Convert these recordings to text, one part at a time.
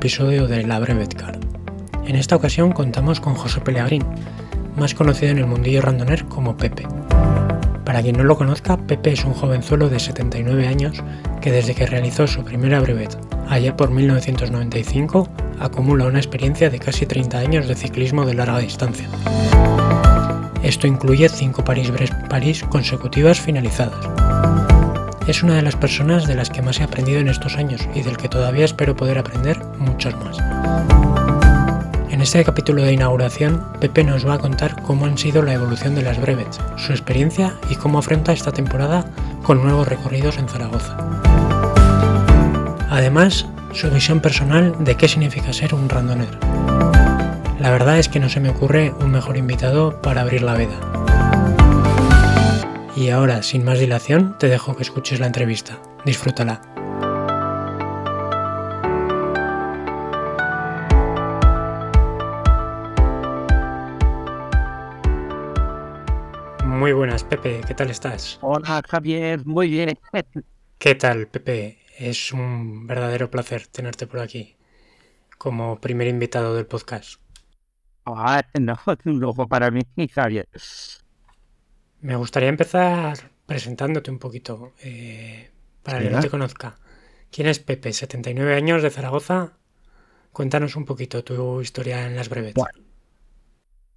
episodio de La Brevet Card. En esta ocasión contamos con José Pellegrín, más conocido en el mundillo randoner como Pepe. Para quien no lo conozca, Pepe es un jovenzuelo de 79 años que desde que realizó su primera brevet, allá por 1995, acumula una experiencia de casi 30 años de ciclismo de larga distancia. Esto incluye 5 París-Brest-París consecutivas finalizadas. Es una de las personas de las que más he aprendido en estos años y del que todavía espero poder aprender muchos más. En este capítulo de inauguración, Pepe nos va a contar cómo han sido la evolución de las brevets, su experiencia y cómo afronta esta temporada con nuevos recorridos en Zaragoza. Además, su visión personal de qué significa ser un randoner. La verdad es que no se me ocurre un mejor invitado para abrir la veda. Y ahora, sin más dilación, te dejo que escuches la entrevista. Disfrútala. Muy buenas, Pepe, ¿qué tal estás? Hola Javier, muy bien. ¿Qué tal, Pepe? Es un verdadero placer tenerte por aquí como primer invitado del podcast. Ah, no, un lujo para mí, Javier. Me gustaría empezar presentándote un poquito, eh, para que no te conozca. ¿Quién es Pepe? 79 años de Zaragoza. Cuéntanos un poquito tu historia en las breves. Bueno,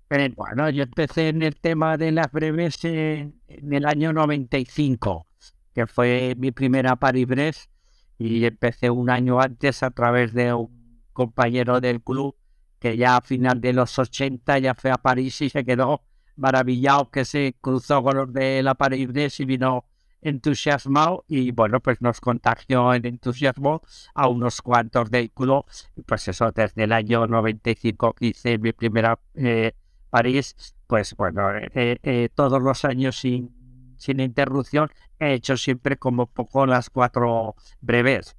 eh, bueno, yo empecé en el tema de las breves en, en el año 95, que fue mi primera Paris-Brest y empecé un año antes a través de un compañero del club que ya a final de los 80 ya fue a París y se quedó maravillado que se cruzó con los de la París y vino entusiasmado y bueno pues nos contagió el entusiasmo a unos cuantos club pues eso desde el año 95 que hice mi primera eh, París pues bueno eh, eh, todos los años sin sin interrupción, he hecho siempre como poco las cuatro breves.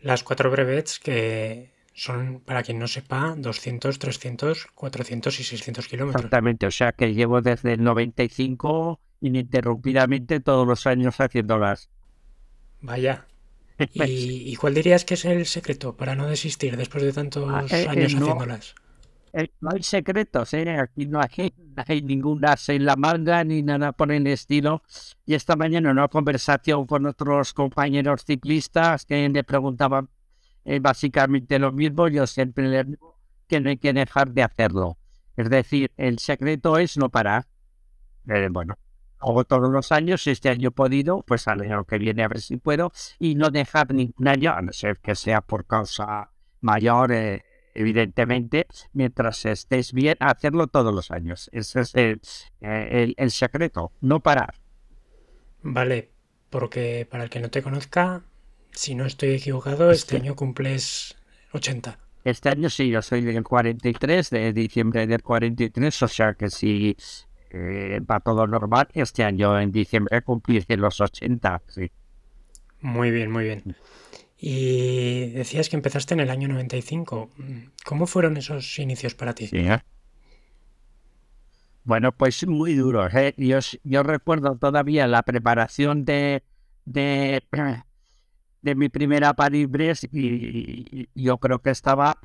Las cuatro brevets que son, para quien no sepa, 200, 300, 400 y 600 kilómetros. Exactamente, o sea que llevo desde el 95 ininterrumpidamente todos los años haciéndolas. Vaya. ¿Y, ¿Y, cuál dirías que es el secreto para no desistir después de tantos Ah, eh, eh, años no. haciéndolas? Eh, no hay secretos, ¿eh? aquí no hay, no hay ninguna en la manga ni nada por el estilo. Y esta mañana en una conversación con otros compañeros ciclistas que me preguntaban eh, básicamente lo mismo, yo siempre les digo que no hay que dejar de hacerlo. Es decir, el secreto es no parar. Eh, bueno, hago todos los años, este año he podido, pues al año que viene a ver si puedo, y no dejar ningún año, a no ser que sea por causa mayor, eh, evidentemente, mientras estés bien, hacerlo todos los años. Ese es eh, el- el secreto, no parar. Vale, porque para el que no te conozca, si no estoy equivocado, este año cumples 80. Este año sí, yo soy del 43, de diciembre del 43, o sea que si eh, va todo normal, este año en diciembre cumpliré los 80, sí. Muy bien, muy bien. Y decías que empezaste en el año 95. ¿Cómo fueron esos inicios para ti? Sí, ¿eh? Bueno, pues muy duro. ¿eh? Yo, yo recuerdo todavía la preparación de, de, de mi primera Paris-Brest y, y yo creo que estaba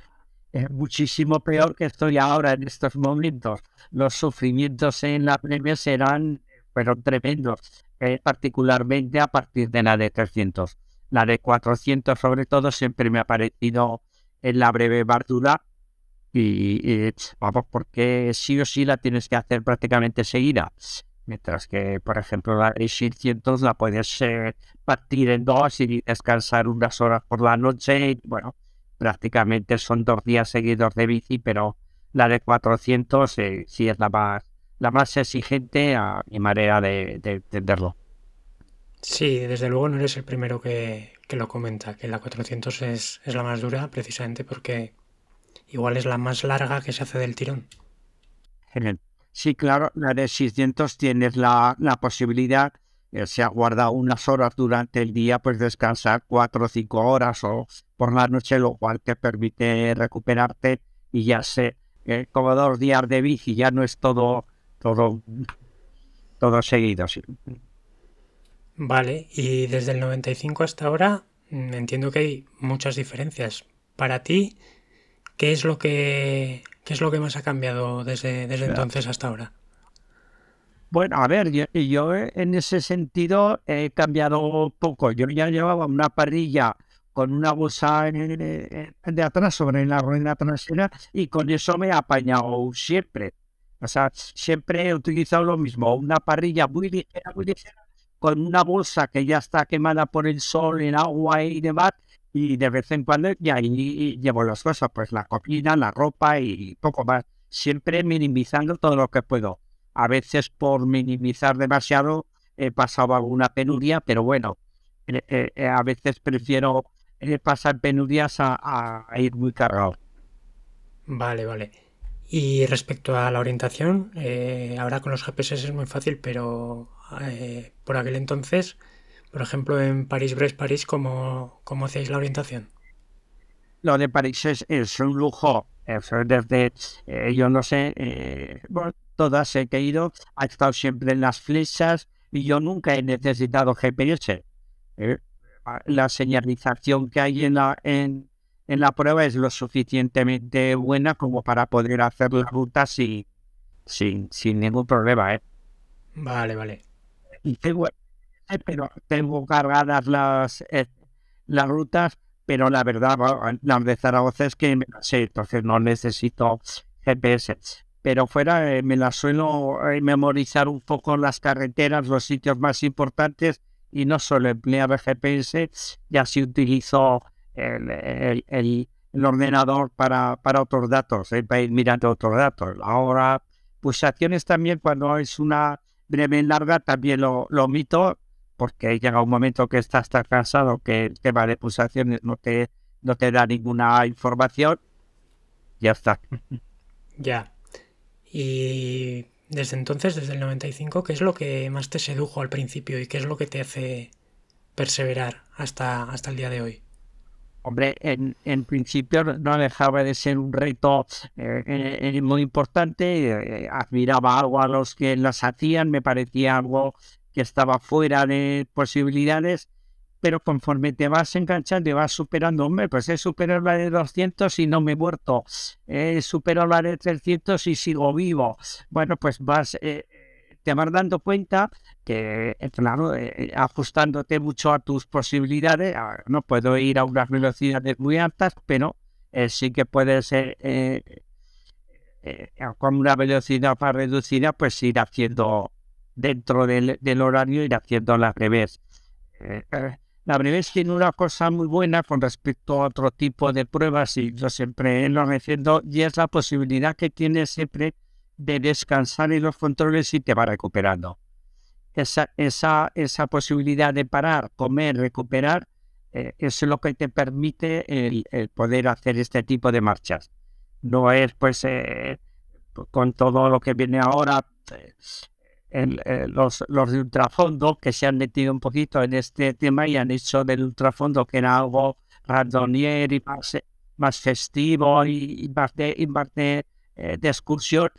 eh, muchísimo peor que estoy ahora en estos momentos. Los sufrimientos en la Breves eran, fueron tremendos, eh, particularmente a partir de la de 300. La de 400 sobre todo siempre me ha parecido en la breve bardura y, y, vamos, porque sí o sí la tienes que hacer prácticamente seguida. Mientras que, por ejemplo, la de 600 la puedes eh, partir en dos y descansar unas horas por la noche. Y, bueno, prácticamente son dos días seguidos de bici, pero la de 400 eh, sí es la más, la más exigente a mi manera de, de entenderlo. Sí, desde luego no eres el primero que, que lo comenta, que la 400 es, es la más dura precisamente porque igual es la más larga que se hace del tirón. Sí, claro, la de 600 tienes la, la posibilidad, eh, se aguarda unas horas durante el día, pues descansar cuatro o cinco horas o por la noche, lo cual te permite recuperarte y ya sé, eh, como dos días de bici, ya no es todo, todo, todo seguido. Sí. Vale, y desde el 95 hasta ahora mm, entiendo que hay muchas diferencias. Para ti, ¿qué es lo que ¿Qué es lo que más ha cambiado desde, desde entonces hasta ahora? Bueno, a ver, yo, yo, en ese sentido he cambiado poco. Yo ya llevaba una parrilla con una bolsa de atrás sobre la rueda trasera y con eso me he apañado siempre. O sea, siempre he utilizado lo mismo, una parrilla muy ligera, muy ligera, con una bolsa que ya está quemada por el sol, el agua y demás, y de vez en cuando ya ahí llevo las cosas, pues la comida, la ropa y poco más, siempre minimizando todo lo que puedo. A veces por minimizar demasiado he pasado alguna penuria, pero bueno, eh, eh, eh, a veces prefiero pasar penurias a, ir muy cargado. Vale, vale. Y respecto a la orientación, ahora con los GPS es muy fácil, pero por aquel entonces por ejemplo, en París-Brest-París, ¿cómo, ¿cómo hacéis la orientación? Lo de París es, un lujo. desde, eh, yo no sé, eh, todas he ido, ha estado siempre en las flechas y yo nunca he necesitado GPS. Eh, la señalización que hay en la, en, en la prueba es lo suficientemente buena como para poder hacer la ruta sin, sin, sin ningún problema. ¿eh? Vale, vale. Y tengo, pero tengo cargadas las, eh, las rutas, pero la verdad, las de Zaragoza es que me las sé, entonces no necesito GPS. Pero fuera eh, me las suelo eh, memorizar un poco las carreteras, los sitios más importantes y no solo emplear el GPS, ya si utilizo el, el, ordenador para, para otros datos, para ir mirando otros datos. Ahora, pulsaciones también cuando es una breve larga también lo, lo omito porque llega un momento que estás tan cansado que el tema de pulsaciones no te, no te da ninguna información. Ya está. Ya. Y desde entonces, desde el 95, ¿qué es lo que más te sedujo al principio y qué es lo que te hace perseverar hasta, hasta el día de hoy? Hombre, en, en principio no dejaba de ser un reto eh, eh, muy importante. Eh, admiraba algo a los que las hacían, me parecía algo que estaba fuera de posibilidades, pero conforme te vas enganchando y vas superando, hombre, pues he superado la de 200 y no me he muerto, he superado la de 300 y sigo vivo. Bueno, pues vas, eh, te vas dando cuenta que, eh, claro, eh, ajustándote mucho a tus posibilidades, no puedo ir a unas velocidades muy altas, pero sí que puedes ser con una velocidad más reducida, pues ir haciendo dentro del, horario ir haciendo la breves. Eh, eh, la breves tiene una cosa muy buena con respecto a otro tipo de pruebas y yo siempre lo haciendo y es la posibilidad que tienes siempre de descansar en los controles y te va recuperando. Esa, esa, esa posibilidad de parar, comer, recuperar, eh, es lo que te permite el, poder hacer este tipo de marchas. No es pues con todo lo que viene ahora, eh, los, los de ultrafondo que se han metido un poquito en este tema y han hecho del ultrafondo que era algo randonier y más, más festivo y, más de, eh, de, excursión,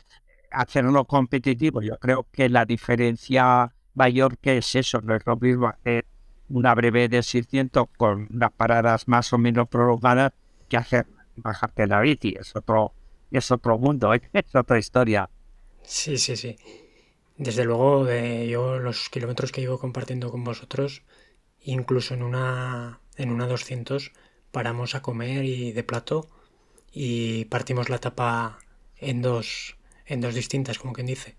hacerlo competitivo. Yo creo que la diferencia mayor que es eso, no es lo mismo hacer una breve de 600 con unas paradas más o menos prolongadas que hacer bajarte la bici. Es otro, es otro mundo, es otra historia. Sí, sí, sí. Desde luego, yo los kilómetros que llevo compartiendo con vosotros, incluso en una, en una 200, paramos a comer y de plato y partimos la tapa en dos, en dos distintas, como quien dice.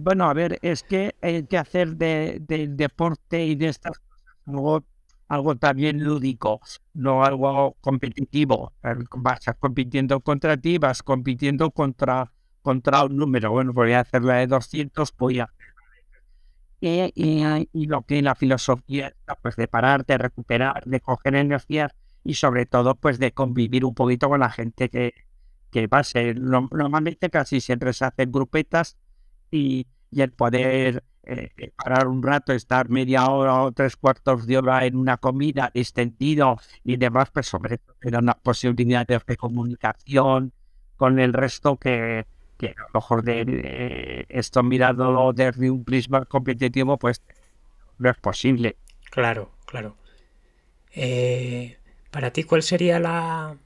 bueno, a ver, es que hay que hacer del de deporte y de estas cosas algo, también lúdico, no algo competitivo. Vas compitiendo contra ti, vas compitiendo contra, contra un número. Bueno, voy a hacer la de 200, voy a y, y, lo que la filosofía pues de parar, de recuperar, de coger energías y sobre todo pues de convivir un poquito con la gente que, que pase. Normalmente casi siempre se hacen grupetas y, y el poder eh, parar un rato, estar media hora o tres cuartos de hora en una comida extendido y demás, pues sobre todo era una posibilidad de comunicación con el resto que, que a lo mejor de, esto mirado desde un prisma competitivo, pues no es posible. Claro, claro. Eh, para ti, ¿cuál sería la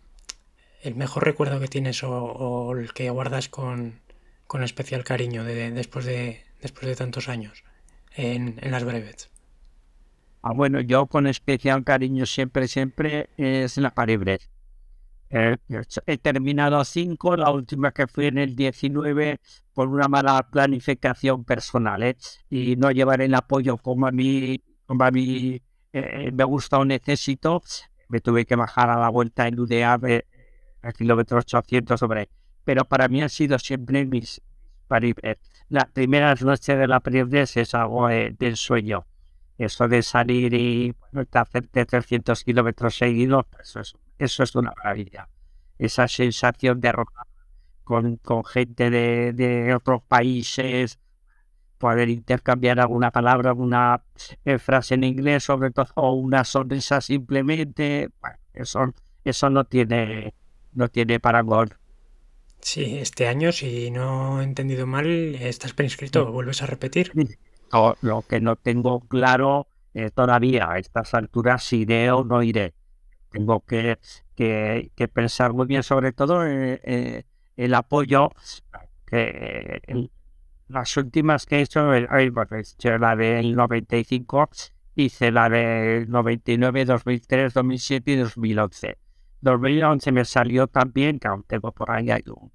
el mejor recuerdo que tienes o, el que guardas con, con especial cariño de, después de después de tantos años en, en las brevets? Ah, bueno, yo con especial cariño siempre, siempre es la Paribres. Eh, he terminado cinco, la última que fui en el 19 por una mala planificación personal ¿eh? y no llevar el apoyo como a mí, como a mí eh, me gusta o necesito. Me tuve que bajar a la vuelta en UDA a kilómetros 800 sobre. Pero para mí ha sido siempre mis paribres. Las primeras noches de la paribres es algo del sueño. Eso de salir y bueno, hacerte 300 kilómetros seguidos, eso es eso es una maravilla. Esa sensación de rodar con, con gente de, otros países, poder intercambiar alguna palabra, alguna eh, frase en inglés, sobre todo, o una sonrisa simplemente, bueno, eso, eso no tiene, no tiene parangón. Sí, este año, si no he entendido mal, estás prescrito, ¿vuelves a repetir? lo que no tengo claro eh, todavía a estas alturas, si iré o no iré tengo que, que, pensar muy bien sobre todo eh, eh, el apoyo que las últimas que he hecho, he hecho la del 95, hice la del 99, 2003, 2007 y 2011. 2011 me salió también, que aún tengo por ahí hay un,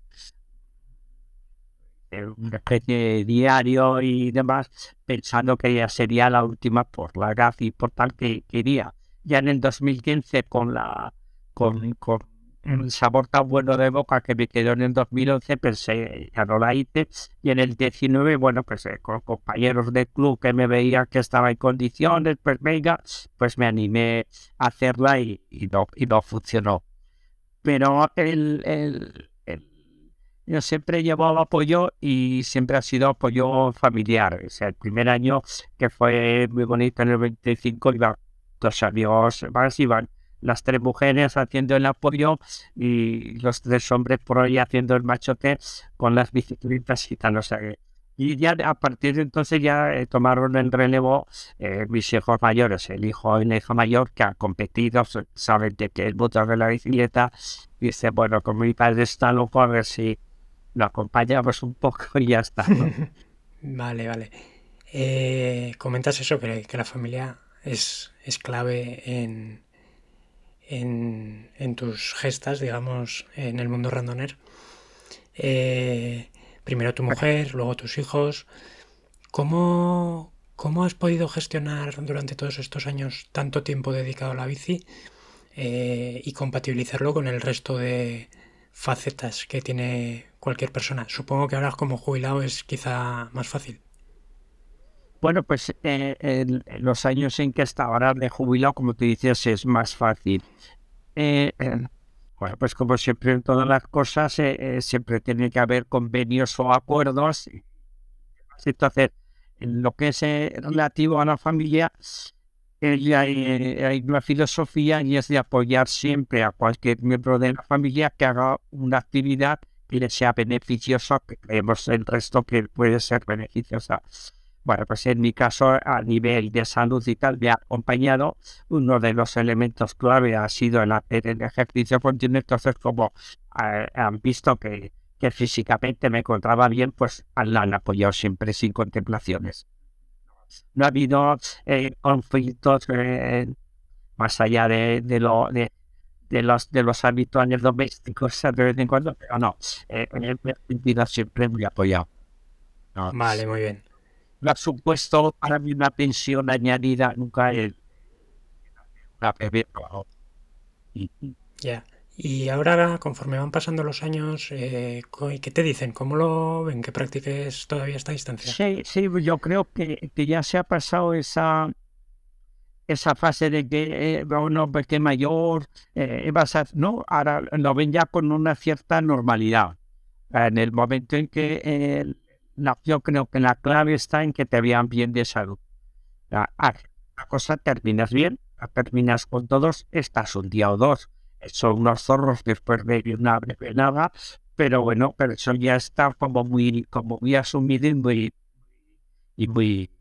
eh, una especie de diario y demás, pensando que ya sería la última por la edad y por tal que quería ya en el 2015 con la con, con un sabor tan bueno de boca que me quedó en el 2011, pensé, ya no la hice. Y en el 19, bueno, pues eh, con compañeros del club que me veían que estaba en condiciones, pues venga, pues me animé a hacerla y, no, y no funcionó. Pero el, el, yo siempre he llevado apoyo y siempre ha sido apoyo familiar. O sea, el primer año que fue muy bonito en el 25 iba dos amigos más iban las tres mujeres haciendo el apoyo y los tres hombres por ahí haciendo el machote con las bicicletas y tal. O sea y ya a partir de entonces ya eh, tomaron el relevo eh, mis hijos mayores, el hijo y la hija mayor que han competido, saben de que el motor de la bicicleta, dice, bueno, como mi padre está loco, a ver si lo acompañamos un poco y ya está. vale, vale. Eh, comentas eso, que, que la familia es, es clave en, en, tus gestas, digamos, en el mundo randoner. Eh, primero tu mujer, luego tus hijos. ¿Cómo, ¿Cómo has podido gestionar durante todos estos años tanto tiempo dedicado a la bici eh, y compatibilizarlo con el resto de facetas que tiene cualquier persona? Supongo que ahora como jubilado es quizá más fácil. Bueno, pues eh, en, los años en que estaba ahora de jubilado, como te dices, es más fácil. Eh, bueno, pues como siempre en todas las cosas, eh, siempre tiene que haber convenios o acuerdos. Entonces, en lo que es relativo a la familia, hay, hay, una filosofía y es de apoyar siempre a cualquier miembro de la familia que haga una actividad que le sea beneficiosa, que creemos el resto que puede ser beneficiosa. Bueno, pues en mi caso, a nivel de salud y tal, me ha acompañado. Uno de los elementos clave ha sido el hacer el ejercicio continuo. Entonces, como eh, han visto que, que físicamente me encontraba bien, pues la han apoyado siempre sin contemplaciones. No ha habido eh, conflictos eh, más allá de, de lo de, los de los habituales domésticos de vez en cuando, pero no, me he sentido siempre muy apoyado. Vale, muy bien. Lo ha supuesto para mí una pensión añadida, nunca el, una Ya. Y ahora, conforme van pasando los años, eh, ¿qué te dicen? ¿Cómo lo ven que practiques todavía esta distancia? Sí, sí, yo creo que, que ya se ha pasado esa esa fase de que eh, uno pues, que mayor, eh, vas a, no, ahora lo ven ya con una cierta normalidad. En el momento en que yo creo que la clave está en que te vean bien de salud. La, cosa terminas bien, la terminas con todos, estás un día o dos. Son unos zorros después de una breve nada, pero bueno, pero eso ya está como muy, como muy asumido y muy, y muy,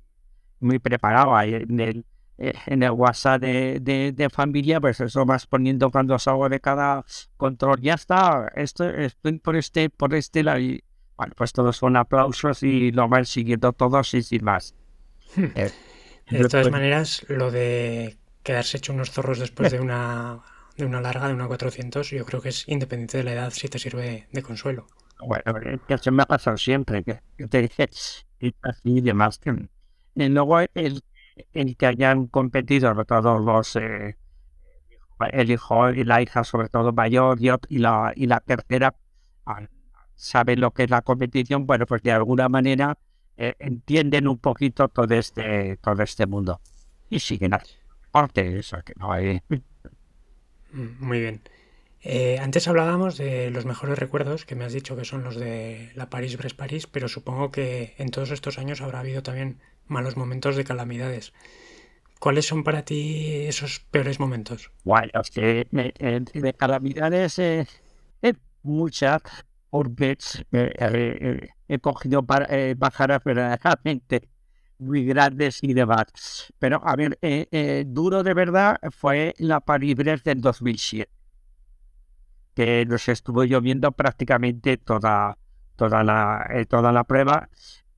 muy preparado. En el, en el WhatsApp de, de, familia, pues eso vas poniendo cuando salgo de cada control. Ya está, esto, estoy por este, por este lado. Bueno, pues todos son aplausos y lo van siguiendo todos y sin más. Hmm. Eh, de todas maneras, lo de quedarse hecho unos zorros después de una, de una larga, de una 400, yo creo que es independiente de la edad si te sirve de consuelo. Bueno, que se me ha pasado siempre, que, te dije, y así demás. Y luego el en que hayan competido todos los eh, el hijo y la hija sobre todo mayor y, la y la tercera saben lo que es la competición bueno pues de alguna manera eh, entienden un poquito todo este todo este mundo y siguen parte eso que no hay mm, muy bien eh, antes hablábamos de los mejores recuerdos que me has dicho que son los de la París-Brest-París, pero supongo que en todos estos años habrá habido también malos momentos de calamidades. ¿Cuáles son para ti esos peores momentos? Bueno, es que de calamidades eh, muchas, porque eh, he cogido para, eh, bajadas verdaderamente muy grandes y demás. Pero, a ver, eh, duro de verdad fue la París del 2007, que nos estuvo lloviendo prácticamente toda, toda, la, toda la prueba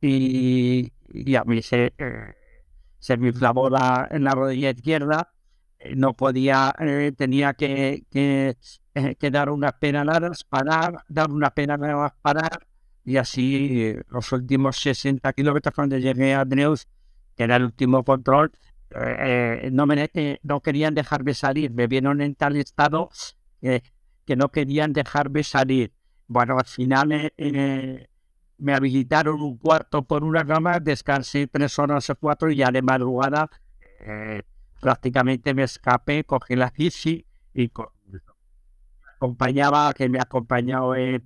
y, a mí se, eh, se me inflamó la, en la rodilla izquierda, eh, no podía, eh, tenía que, que, dar unas penaladas, parar, dar una penalada, parar, y así los últimos 60 kilómetros cuando llegué a Dreus, que era el último control, no, me, no querían dejarme salir, me vieron en tal estado que no querían dejarme salir. Bueno, al final me habilitaron un cuarto por una cama, descansé tres horas o cuatro y ya de madrugada eh, prácticamente me escapé, cogí la bici y acompañaba, que me ha acompañado en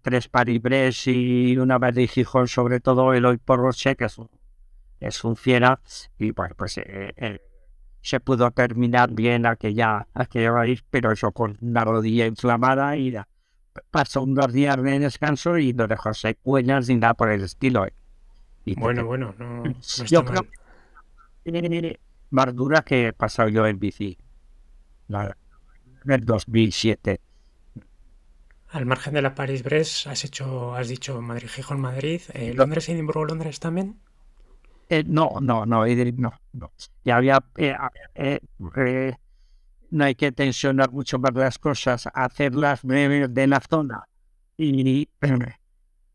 tres paribres y una vez de Gijón, sobre todo el hoy por Roche, que es un, es un fiera, y bueno, pues eh, eh, se pudo terminar bien aquella, aquella raíz, pero eso con una rodilla inflamada y pasó unos días de descanso y no dejó secuelas ni nada por el estilo. ¿eh? bueno, bueno, no, yo creo más dura que he pasado yo en bici. La, en el 2007. Al margen de la París-Brest, has hecho, has dicho Madrid-Gijón, Madrid, eh, Londres, Edimburgo, Londres también. Eh, no, no, no, no, no. Ya había eh, no hay que tensionar mucho más las cosas, hacerlas breves de la zona y,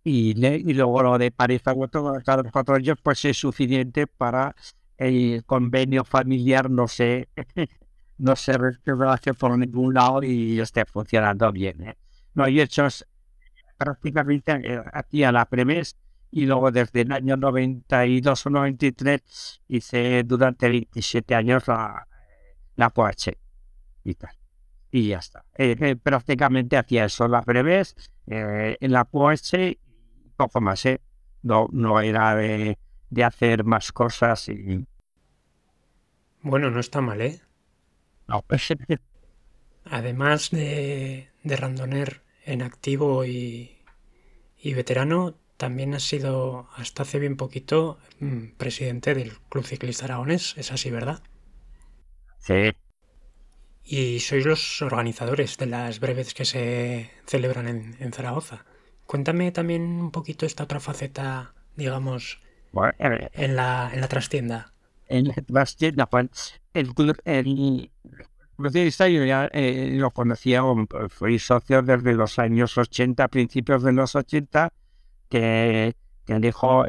y, y luego lo de París a cada cuatro años pues es suficiente para el convenio familiar no se no se hace por ningún lado y esté funcionando bien. ¿eh? No, hay hechos prácticamente eh, aquí a la premes y luego desde el año 92 o 93 hice durante 27 años la, la POH y tal. Y ya está. Eh, eh, prácticamente hacía eso las breves, eh, en la y poco más, ¿eh? No, no era de, de hacer más cosas y... Bueno, no está mal, ¿eh? No, pues... Además de, de randoner en activo y, y veterano, también has sido hasta hace bien poquito mm, presidente del Club Ciclista Aragones, es así, ¿verdad? Sí, y sois los organizadores de las breves que se celebran en, Zaragoza. Cuéntame también un poquito esta otra faceta, digamos, eh, en, la, en la trastienda. En la trastienda, pues, el club, el, eh, lo conocía, fui socio desde los años 80, principios de los 80, que que dejó,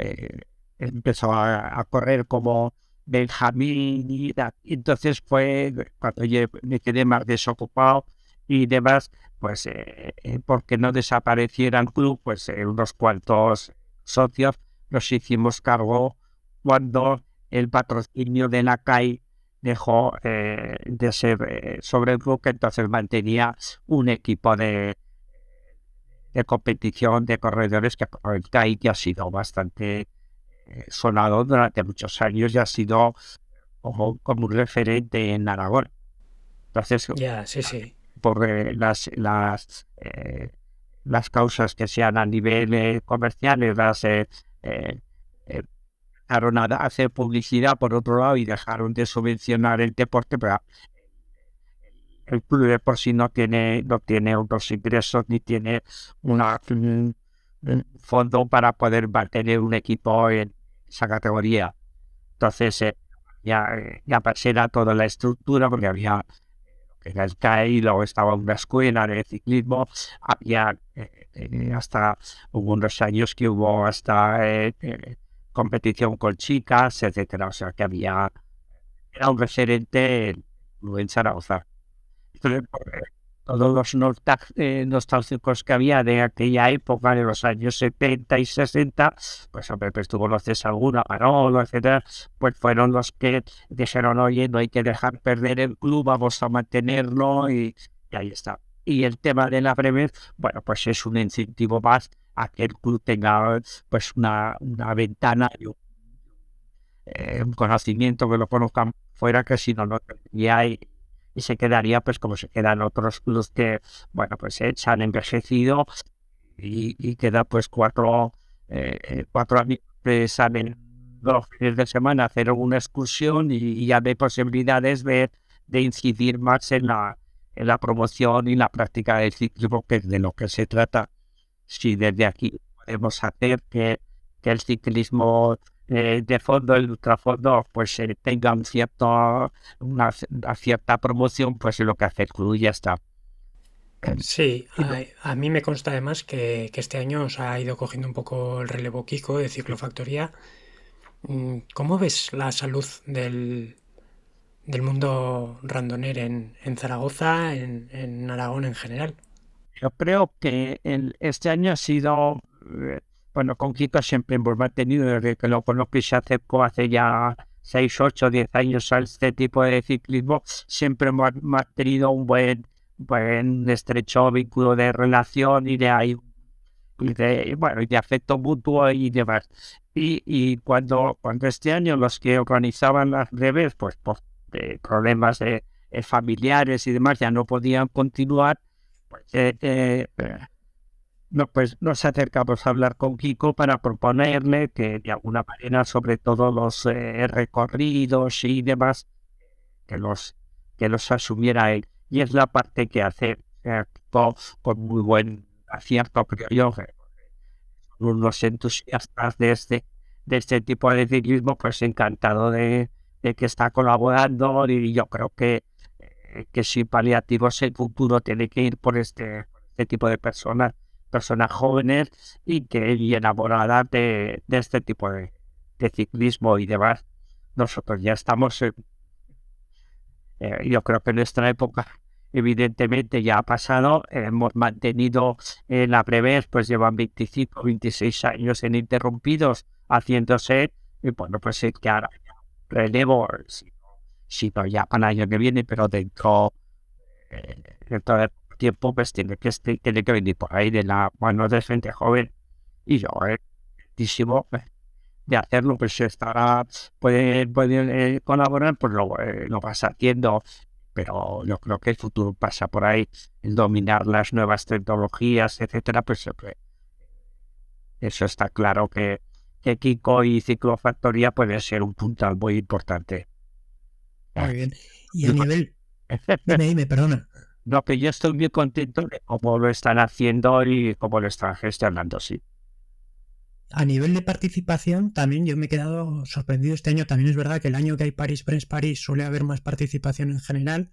empezó a, correr como Benjamín y, entonces fue cuando yo me quedé más desocupado y demás, pues porque no desapareciera el club, pues unos cuantos socios nos hicimos cargo cuando el patrocinio de la CAI dejó eh, de ser eh, sobre el club, entonces mantenía un equipo de, de competición de corredores que el CAI que ha sido bastante eh, sonado durante muchos años y ha sido como, como un referente en Aragón. Entonces, ya, sí, sí. por las, las, las causas que sean a nivel comercial, las a hacer publicidad por otro lado y dejaron de subvencionar el deporte, pero el club de por sí no tiene, no tiene otros ingresos ni tiene un, fondo para poder mantener un equipo en esa categoría. Entonces, eh, ya, ya era toda la estructura, porque había era el CAI, luego estaba una escuela de ciclismo, había eh, eh, hasta unos años que hubo hasta competición con chicas, etcétera. O sea que había, era un referente en Zaragoza. todos los eh, nostálgicos que había de aquella época, de los años 70 y 60, pues hombre, pues tú conoces alguna, Manolo, etcétera, pues fueron los que dijeron, oye, no hay que dejar perder el club, vamos a mantenerlo y ahí está. Y el tema de la breve, bueno, pues es un incentivo más a que el club tenga pues una, una ventana y eh, un, conocimiento que lo conozcan fuera que si no no tendría y, y, se quedaría pues como se quedan otros clubes que bueno pues eh, se han envejecido y, y queda pues cuatro eh, cuatro amigos que los fines de semana a hacer una excursión y, ya ve posibilidades de, de incidir más en la la promoción y la práctica del ciclismo que es de lo que se trata si desde aquí podemos hacer que, que el ciclismo eh, de fondo, el ultrafondo, pues eh, tenga un cierto, una, cierta promoción, pues lo que hace el club ya está. Sí, a, mí me consta además que, que, este año os ha ido cogiendo un poco el relevo Kiko de Ciclofactoría. Mm, ¿Cómo ves la salud del, del mundo randoner en, en Zaragoza, en, en Aragón en general? Yo creo que este año ha sido, eh, bueno, con siempre hemos mantenido, desde que lo conozco y se acercó hace ya 6, 8, 10 años a este tipo de ciclismo, siempre hemos mantenido un buen, buen estrecho vínculo de relación y de ahí de, bueno, de afecto mutuo y demás. Y, y cuando, cuando este año los que organizaban las breves, pues por problemas de, familiares y demás, ya no podían continuar, eh, eh, no, pues nos acercamos a hablar con Kiko para proponerle que de alguna manera, sobre todo los eh, recorridos y demás, que los, que los asumiera él. Y es la parte que hace con, muy buen acierto, creo yo, unos entusiastas de este, de este tipo de ciclismo, pues encantado de, de que está colaborando y yo creo que que si paliativos el futuro tiene que ir por este, este tipo de personas, personas jóvenes y que y enamoradas de, de este tipo de, ciclismo y demás. Nosotros ya estamos, eh, yo creo que en nuestra época evidentemente ya ha pasado, hemos mantenido en la Breves, pues llevan 25, 26 años ininterrumpidos haciéndose, y bueno, pues que ahora relevo, si no ya para el año que viene, pero dentro, eh, dentro del tiempo pues tiene que, tiene que venir por ahí de la mano de gente joven. Y yo eh, de hacerlo, pues estará, puede, puede eh, colaborar, pues lo, eh, lo vas haciendo, pero yo creo que el futuro pasa por ahí, el dominar las nuevas tecnologías, etcétera, pues eso está claro que, que Kiko y Ciclofactoría puede ser un puntal muy importante. Muy bien. Y a nivel... Dime, dime, perdona. No, que yo estoy muy contento de cómo lo están haciendo y cómo lo están gestionando, sí. A nivel de participación, también yo me he quedado sorprendido este año. También es verdad que el año que hay París Press París suele haber más participación en general,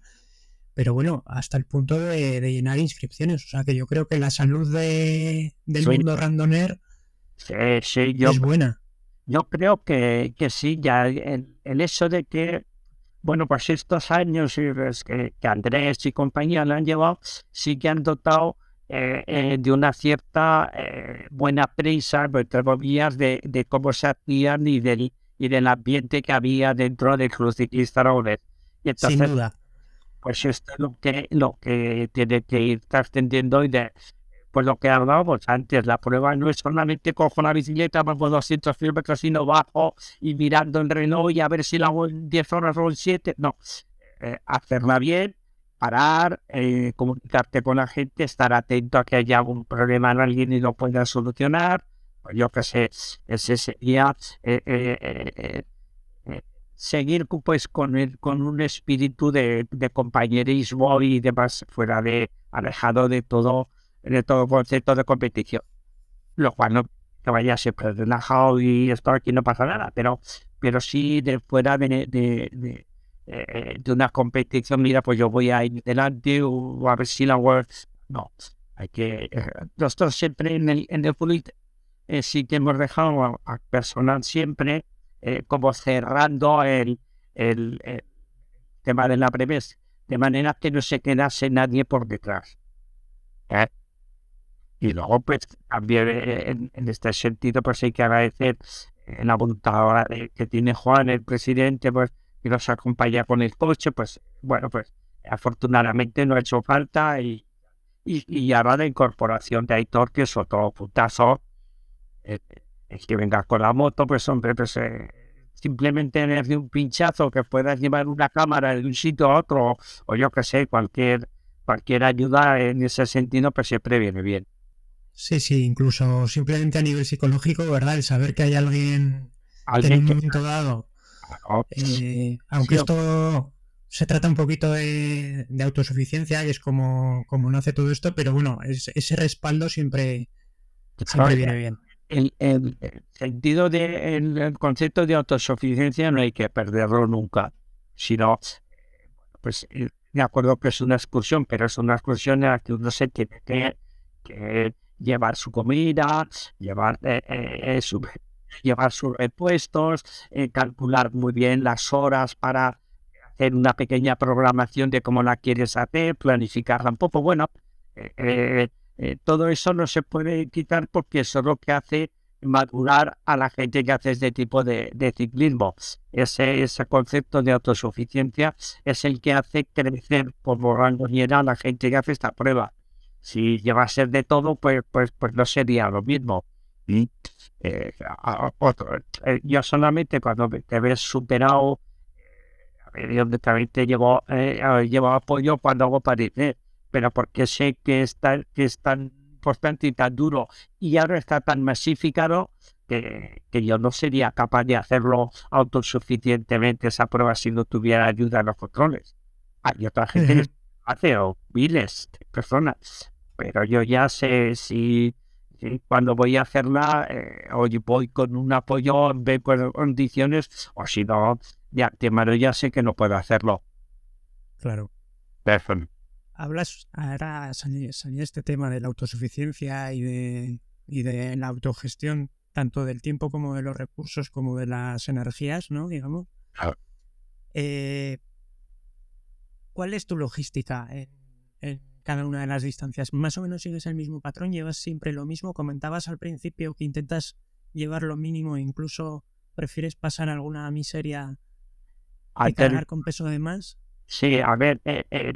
pero bueno, hasta el punto de, llenar inscripciones. O sea que yo creo que la salud de, del mundo randoner Sí, yo, es buena. Yo creo que, que sí, ya el, el hecho de que bueno, pues estos años que, que, Andrés y compañía le han llevado, sí que han dotado eh, eh, de una cierta eh, buena prensa, entre comillas, de, de, cómo se hacían y del, y del ambiente que había dentro del Club Ciclista Y entonces, Sin duda. Pues esto es lo que, lo que tiene que ir trascendiendo y de, pues lo que hablábamos antes, la prueba no es solamente cojo la bicicleta, bajo 200 kilómetros, sino bajo y mirando el reloj y a ver si la hago en 10 horas o en 7. No, eh, hacerla bien, parar, eh, comunicarte con la gente, estar atento a que haya algún problema en alguien y lo pueda solucionar. Pues yo qué sé, ese sería eh, seguir pues con, el, con un espíritu de, de compañerismo y demás fuera de alejado de todo de todo concepto de competición. Lo cual no que vaya siempre relajado y esto aquí no pasa nada, pero, pero sí de fuera de, de, eh, de, una competición, mira, pues yo voy a ir delante o a ver si la World. No, hay que. Eh, nosotros siempre en el, en el eh, sí que hemos dejado a, personal siempre como cerrando el, el, el, tema de la breves, de manera que no se quedase nadie por detrás. ¿Eh? Y luego, pues, también eh, en, este sentido, pues hay que agradecer eh, la voluntad que tiene Juan, el presidente, pues, que nos acompaña con el coche, pues, bueno, pues, afortunadamente no ha hecho falta y, y, ahora la incorporación de Aitor, que es otro putazo, eh, es que venga con la moto, pues, hombre, pues, simplemente tener un pinchazo que puedas llevar una cámara de un sitio a otro, o yo qué sé, cualquier, cualquier ayuda en ese sentido, pues siempre viene bien. Sí, sí, incluso simplemente a nivel psicológico, ¿verdad? El saber que hay alguien, en un momento dado. Eh, aunque esto se trata un poquito de, autosuficiencia, que es como, como nace todo esto, pero bueno, ese respaldo siempre, siempre viene bien. El, el, sentido del concepto de autosuficiencia no hay que perderlo nunca, sino, pues, eh, de acuerdo que es una excursión, pero es una excursión en la que uno se tiene que, que llevar su comida, llevar, eh, eh, su, llevar sus repuestos, eh, calcular muy bien las horas para hacer una pequeña programación de cómo la quieres hacer, planificarla un poco. Bueno, todo eso no se puede quitar porque eso es lo que hace madurar a la gente que hace este tipo de, ciclismo. Ese, ese concepto de autosuficiencia es el que hace crecer por los rangos y a la gente que hace esta prueba. Si llega a ser de todo, pues, pues, pues no sería lo mismo. Eh, eh, yo solamente cuando te ves superado, eh, donde también te llevo, llevo apoyo cuando hago parecer, pero porque sé que es tan, que es tan importante y tan duro y ahora está tan masificado que, que yo no sería capaz de hacerlo autosuficientemente esa prueba si no tuviera ayuda en los controles. Hay otra gente que hace o miles de personas pero yo ya sé si, cuando voy a hacerla, eh, voy con un apoyo en condiciones, o si no, de antemano ya sé que no puedo hacerlo. Claro. Hablas, ahora salió este tema de la autosuficiencia y de, y de la autogestión, tanto del tiempo como de los recursos, como de las energías, ¿no? Digamos. Eh, ¿Cuál es tu logística en cada una de las distancias. Más o menos sigues el mismo patrón, llevas siempre lo mismo. Comentabas al principio que intentas llevar lo mínimo e incluso prefieres pasar alguna miseria y cargar con peso de más. Sí, a ver, eh, eh,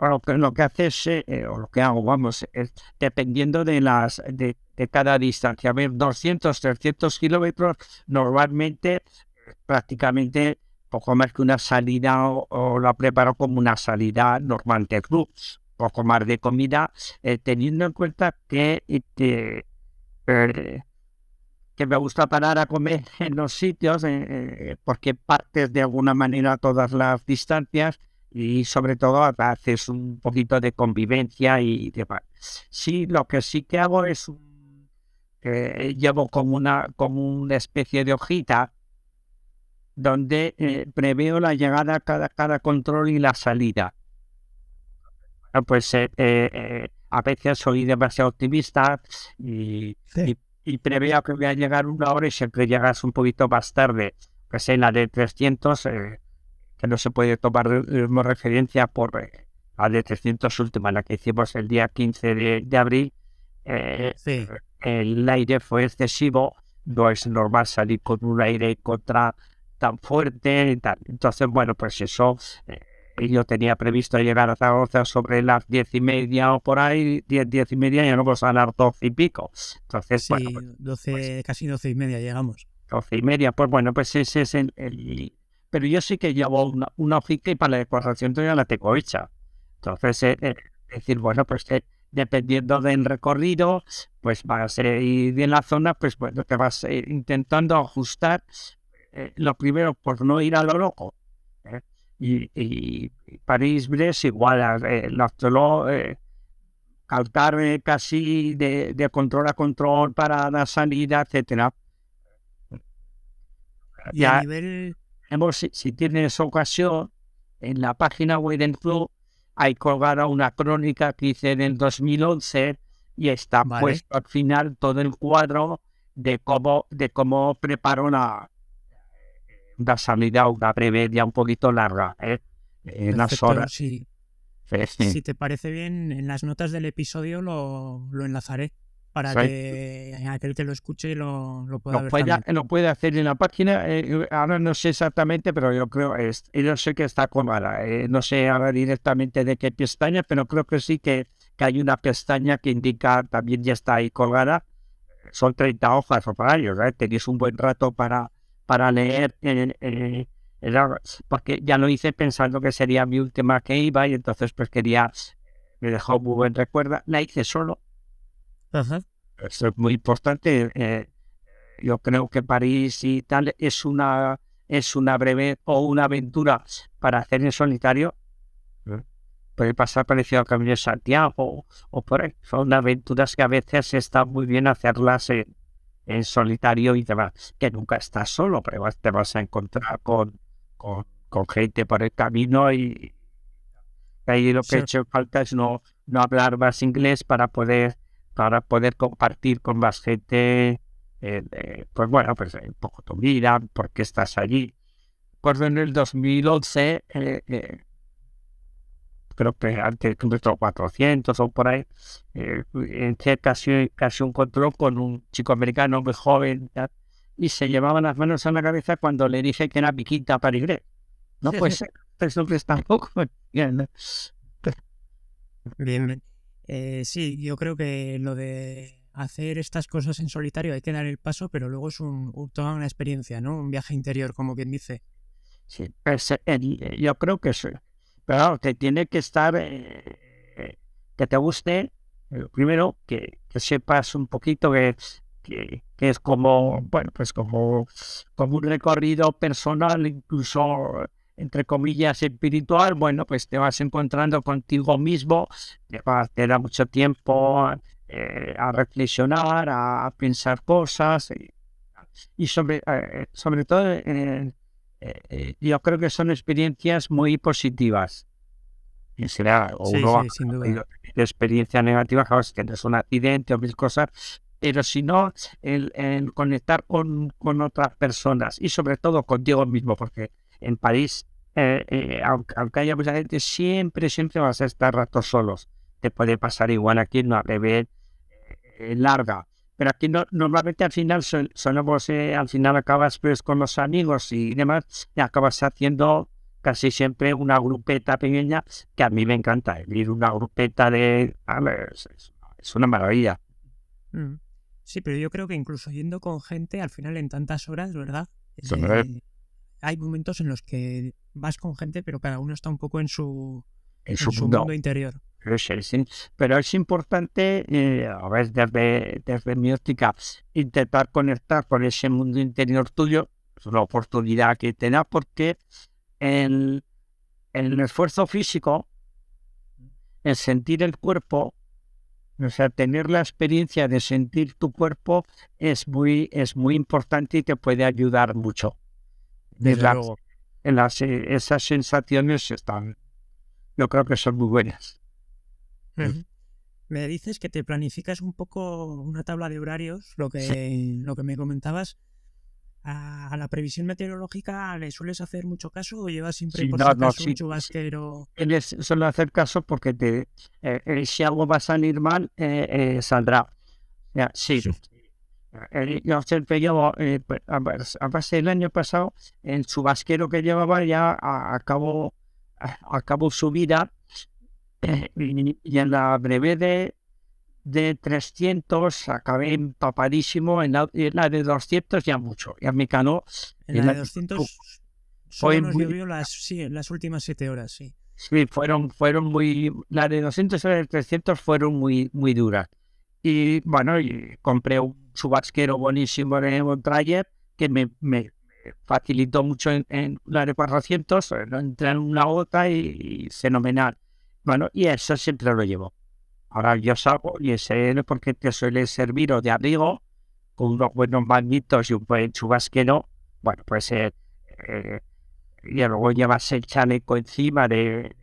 lo, que, lo que haces eh, o lo que hago, vamos, es, dependiendo de las de, cada distancia. A ver, 200, 300 kilómetros, normalmente prácticamente poco más que una salida o, o, lo preparo como una salida normal de club poco de comida, eh, teniendo en cuenta que, que, eh, que, me gusta parar a comer en los sitios, eh, porque partes de alguna manera todas las distancias y sobre todo haces un poquito de convivencia y demás. Sí, lo que sí que hago es llevo como una, como una especie de hojita donde preveo la llegada a cada, cada control y la salida pues eh, eh, a veces soy demasiado optimista y, y preveo que voy a llegar una hora y siempre llegas un poquito más tarde. Pues en la de 300, eh, que no se puede tomar como referencia por eh, la de 300 última, la que hicimos el día 15 de, abril, eh, el aire fue excesivo, no es normal salir con un aire contra tan fuerte y tal. Entonces, bueno, pues eso yo tenía previsto llegar a Zaragoza sobre las diez y media o por ahí, diez, diez y media, y luego a las doce y pico. Entonces, sí, bueno, pues, pues casi doce y media llegamos. Doce y media, pues bueno, pues ese es el... Pero yo sí que llevo una, una hojita y para la ecuación ya la tengo hecha. Entonces, eh, eh, decir, bueno, pues eh, dependiendo del recorrido, pues vas a ir en la zona, pues bueno, te vas intentando ajustar. lo primero, por no ir a lo loco y, y París-Brest igual, eh, eh, calcar casi de, de, control a control para la salida, etcétera. Y a nivel... Hemos, si, tienes ocasión, en la página web del club hay colgada una crónica que hice en el 2011 y está puesto al final todo el cuadro de cómo, de cómo preparó la, una salida, una ya un poquito larga, ¿eh? En las horas. Si te parece bien, en las notas del episodio lo, lo enlazaré para que aquel que lo escuche lo, lo pueda lo ver. Puede, lo puede hacer en la página. Eh, ahora no sé exactamente, pero yo creo, es, yo sé que está colgada. Eh, no sé ahora directamente de qué pestaña, pero creo que sí que, que, hay una pestaña que indica, también ya está ahí colgada. Son 30 hojas o para ellos, ¿eh? tenéis un buen rato para, para leer, eh, porque ya lo hice pensando que sería mi última que iba y entonces pues quería, me dejó muy buen recuerdo, la hice solo. Eso es muy importante. Eh, yo creo que París y tal es una es una breve o una aventura para hacer en solitario. Puede pasar parecido al Camino de Santiago o, por ahí. Son aventuras que a veces está muy bien hacerlas en, en solitario y demás, que nunca estás solo, pero te vas a encontrar con, con, gente por el camino y ahí lo que he hecho falta es no, no hablar más inglés para poder para poder compartir con más gente eh, pues bueno pues un poco tu vida por qué estás allí. Pues en el 2011 eh, eh, creo que antes de 400 o por ahí, eh, casi, casi un control con un chico americano muy joven y se llevaban las manos a la cabeza cuando le dije que era piquita para inglés. No, pues eso pues tampoco. Bien, bien. Eh, sí, yo creo que lo de hacer estas cosas en solitario hay que dar el paso, pero luego es un, toda una experiencia, ¿no? Un viaje interior, como quien dice. Sí, pues, eh, yo creo que sí pero que tiene que estar, eh, que te guste, eh, primero que, sepas un poquito que, que, es como, bueno, pues como, como un recorrido personal, incluso entre comillas espiritual, bueno, pues te vas encontrando contigo mismo, te, va, te da mucho tiempo eh, a reflexionar, a, pensar cosas y, sobre, sobre todo eh, eh, yo creo que son experiencias muy positivas. Y será o uno experiencia negativa, que tienes un accidente o mil cosas, pero si no, el, conectar con, con, otras personas y sobre todo contigo mismo, porque en París, eh, aunque, haya mucha gente, siempre, siempre vas a estar ratos solos. Te puede pasar igual aquí en una breve larga pero aquí no, normalmente al final son, eh, al final acabas pues con los amigos y demás, y acabas haciendo casi siempre una grupeta pequeña, que a mí me encanta, ir una grupeta de... es, una maravilla. Mm. Sí, pero yo creo que incluso yendo con gente, al final en tantas horas, ¿verdad? Eh, hay momentos en los que vas con gente, pero cada uno está un poco en su, en su, mundo interior. Pero es importante, eh, a ver, desde, desde mi óptica, intentar conectar con ese mundo interior tuyo. Es una oportunidad que te da porque en, el esfuerzo físico, el sentir el cuerpo, o sea, tener la experiencia de sentir tu cuerpo es muy, es muy importante y te puede ayudar mucho. en las, esas sensaciones están, yo creo que son muy buenas. me dices que te planificas un poco una tabla de horarios, lo que, lo que me comentabas. ¿A, la previsión meteorológica le sueles hacer mucho caso o llevas siempre por si no, un chubasquero? suelo hacer caso porque te, eh, eh, si algo va a salir mal, eh, saldrá. sí. yo siempre llevo, pues, a base del año pasado, el chubasquero que llevaba ya acabó, acabó su vida y, en la breve de, de 300 acabé empapadísimo, en la, de 200 ya mucho, ya me canó. En la, de 200 solo nos llovió las, sí, las últimas 7 horas, sí. Sí, fueron, fueron muy, la de 200 y la de 300 fueron muy, muy duras. Y bueno, y compré un chubasquero buenísimo en Montrayer que me, me facilitó mucho en, la de 400, entré en una gota y fenomenal. Bueno, y eso siempre lo llevo. Ahora yo salgo y ese porque te suele servir o de abrigo, con unos buenos manguitos y un buen chubasquero. Bueno, pues eh, eh, y luego llevas el chaleco encima de,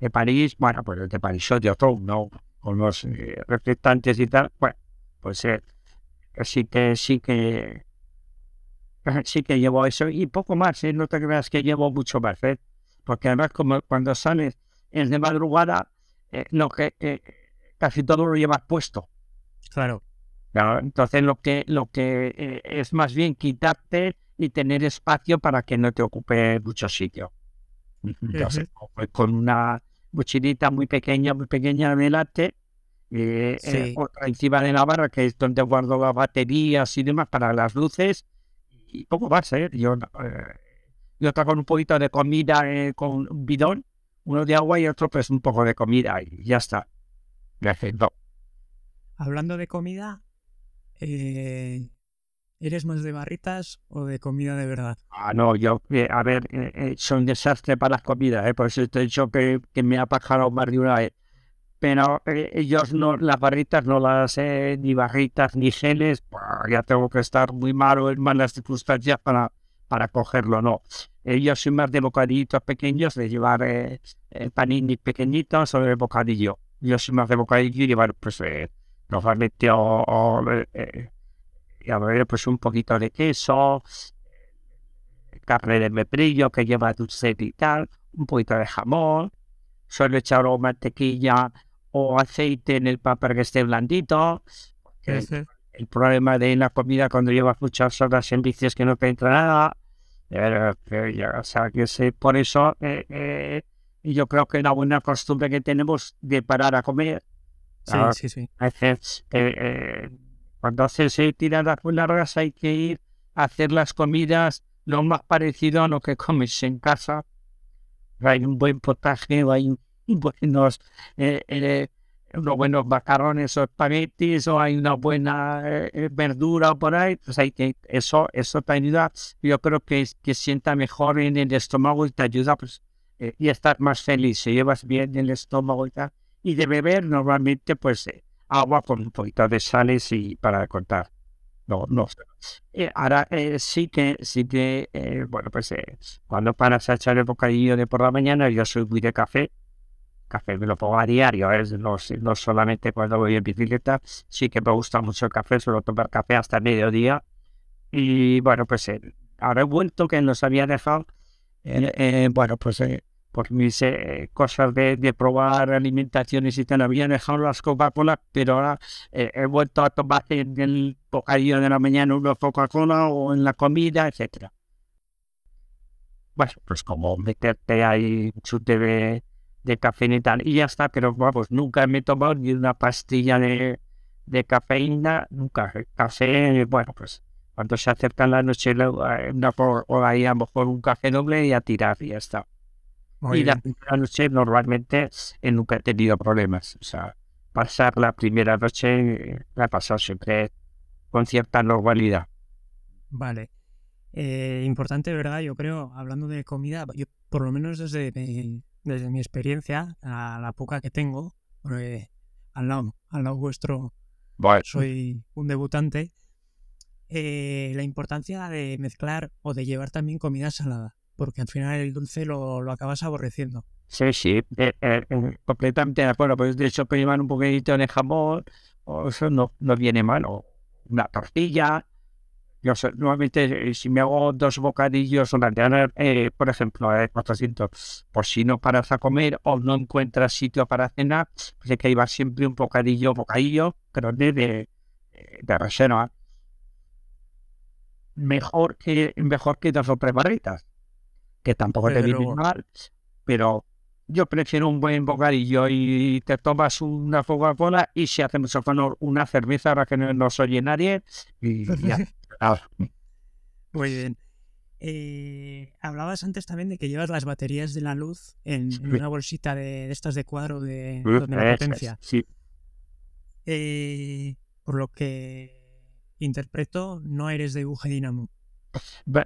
de París. Bueno, pues de París o de otro, ¿no? Con los eh, reflectantes y tal. Bueno, pues eh, sí que, sí que, sí que llevo eso y poco más, ¿eh? No te creas que llevo mucho más, ¿eh? Porque además como cuando sales es de madrugada, eh, que eh, casi todo lo llevas puesto. Claro. Entonces lo que, lo que eh, es más bien quitarte y tener espacio para que no te ocupe mucho sitio. Entonces, con una mochilita muy pequeña, muy pequeña delante, sí. otra encima de la barra, que es donde guardo las baterías y demás para las luces, y poco más, ¿eh? Yo, yo con un poquito de comida con un bidón, uno de agua y otro pues un poco de comida y ya está. Perfecto. Hablando de comida, eh, ¿eres más de barritas o de comida de verdad? Ah, no, yo, eh, a ver, eh, soy un desastre para las comidas, por eso te he dicho que, que me ha pasado más de una vez. Pero ellos no, las barritas no las ni barritas ni geles, ya tengo que estar muy malo en malas circunstancias para, para cogerlo, no. Eh, yo soy más de bocadillitos pequeños, de llevar eh, eh panini pequeñitos sobre el bocadillo. Yo soy más de bocadillo y llevar, pues, eh, normalmente o, eh, pues un poquito de queso, carne de membrillo que lleva dulce y tal, un poquito de jamón, suelo echar o mantequilla o aceite en el pan para que esté blandito. El, el, problema de la comida cuando llevas muchas horas en bici es que no te entra nada o sea, que sé, por eso eh, eh, yo creo que la buena costumbre que tenemos de parar a comer. Sí, sí, sí. Eh, cuando haces tiradas muy largas hay que ir a hacer las comidas lo más parecido a lo que comes en casa. Hay un buen potaje, hay buenos unos buenos macarrones o espaguetis o hay una buena eh, eh, verdura por ahí, pues hay que, eso, eso te ayuda, yo creo que, que sienta mejor en el estómago y te ayuda pues eh, y estar más feliz, se llevas bien el estómago y tal. Y de beber normalmente pues agua con un poquito de sales y para contar. No, no. ahora sí que, sí que, bueno, pues cuando paras a echar el bocadillo de por la mañana, yo soy muy de café, café me lo pongo a diario, ¿eh? no, no, solamente cuando voy en bicicleta, sí que me gusta mucho el café, suelo tomar café hasta mediodía. Y bueno, pues eh, ahora he vuelto que nos había dejado, eh, bueno, pues por mis cosas de, de, probar alimentaciones y tal, había dejado las Coca-Cola, pero ahora he vuelto a tomar en el bocadillo de la mañana una Coca-Cola o en la comida, etcétera. Bueno, pues como meterte ahí un chute de de cafeína y ya está, pero vamos, nunca me he tomado ni una pastilla de, de cafeína, nunca. Café, bueno, pues cuando se acerca la noche, eh, una o ahí a lo mejor un café doble y a tirar y ya está. y la primera noche normalmente eh, nunca he tenido problemas. O sea, pasar la primera noche eh, la he pasado siempre con cierta normalidad. Vale. importante, ¿verdad? Yo creo, hablando de comida, yo por lo menos desde desde mi experiencia, a la poca que tengo, porque al lado, al lado vuestro soy un debutante, eh, la importancia de mezclar o de llevar también comida salada. porque al final el dulce lo, lo acabas aborreciendo. Sí, sí, eh, eh, eh, completamente de acuerdo. Pues de hecho, llevar un poquitito de jamón, o eso no, no viene mal, o una tortilla. Yo sé, normalmente, si me hago dos bocadillos, una, eh, por ejemplo, eh, 400, por si no paras a comer o no encuentras sitio para cenar, pues hay que llevar siempre un bocadillo, bocadillo, pero de, de, de reserva. Mejor que, mejor que dos o tres barritas, que tampoco te vienen mal, pero yo prefiero un buen bocadillo y te tomas una Coca-Cola y si hacemos favor una cerveza para que no nos oye nadie y ya. Muy bien. Eh, hablabas antes también de que llevas las baterías de la luz en, en una bolsita de, de, estas de cuadro de, de la potencia. Sí. Eh, por lo que interpreto, no eres de Uge Dinamo.